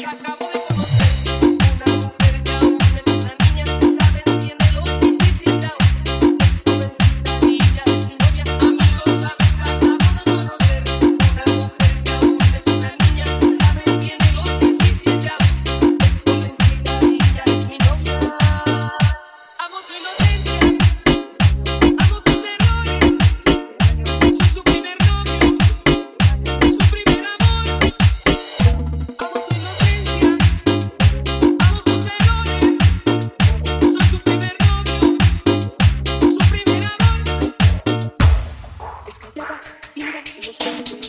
Yo acabo de conocer una mujer que es una niña Sabes quién de los difíciles aún es Es una niña, es mi novia Amigos, ¿sabes? Acabo de conocer una mujer que es una niña Sabes quién de los difíciles aún es Es una niña, es mi novia Amos tu inocencia, amos tus errores, Thank you.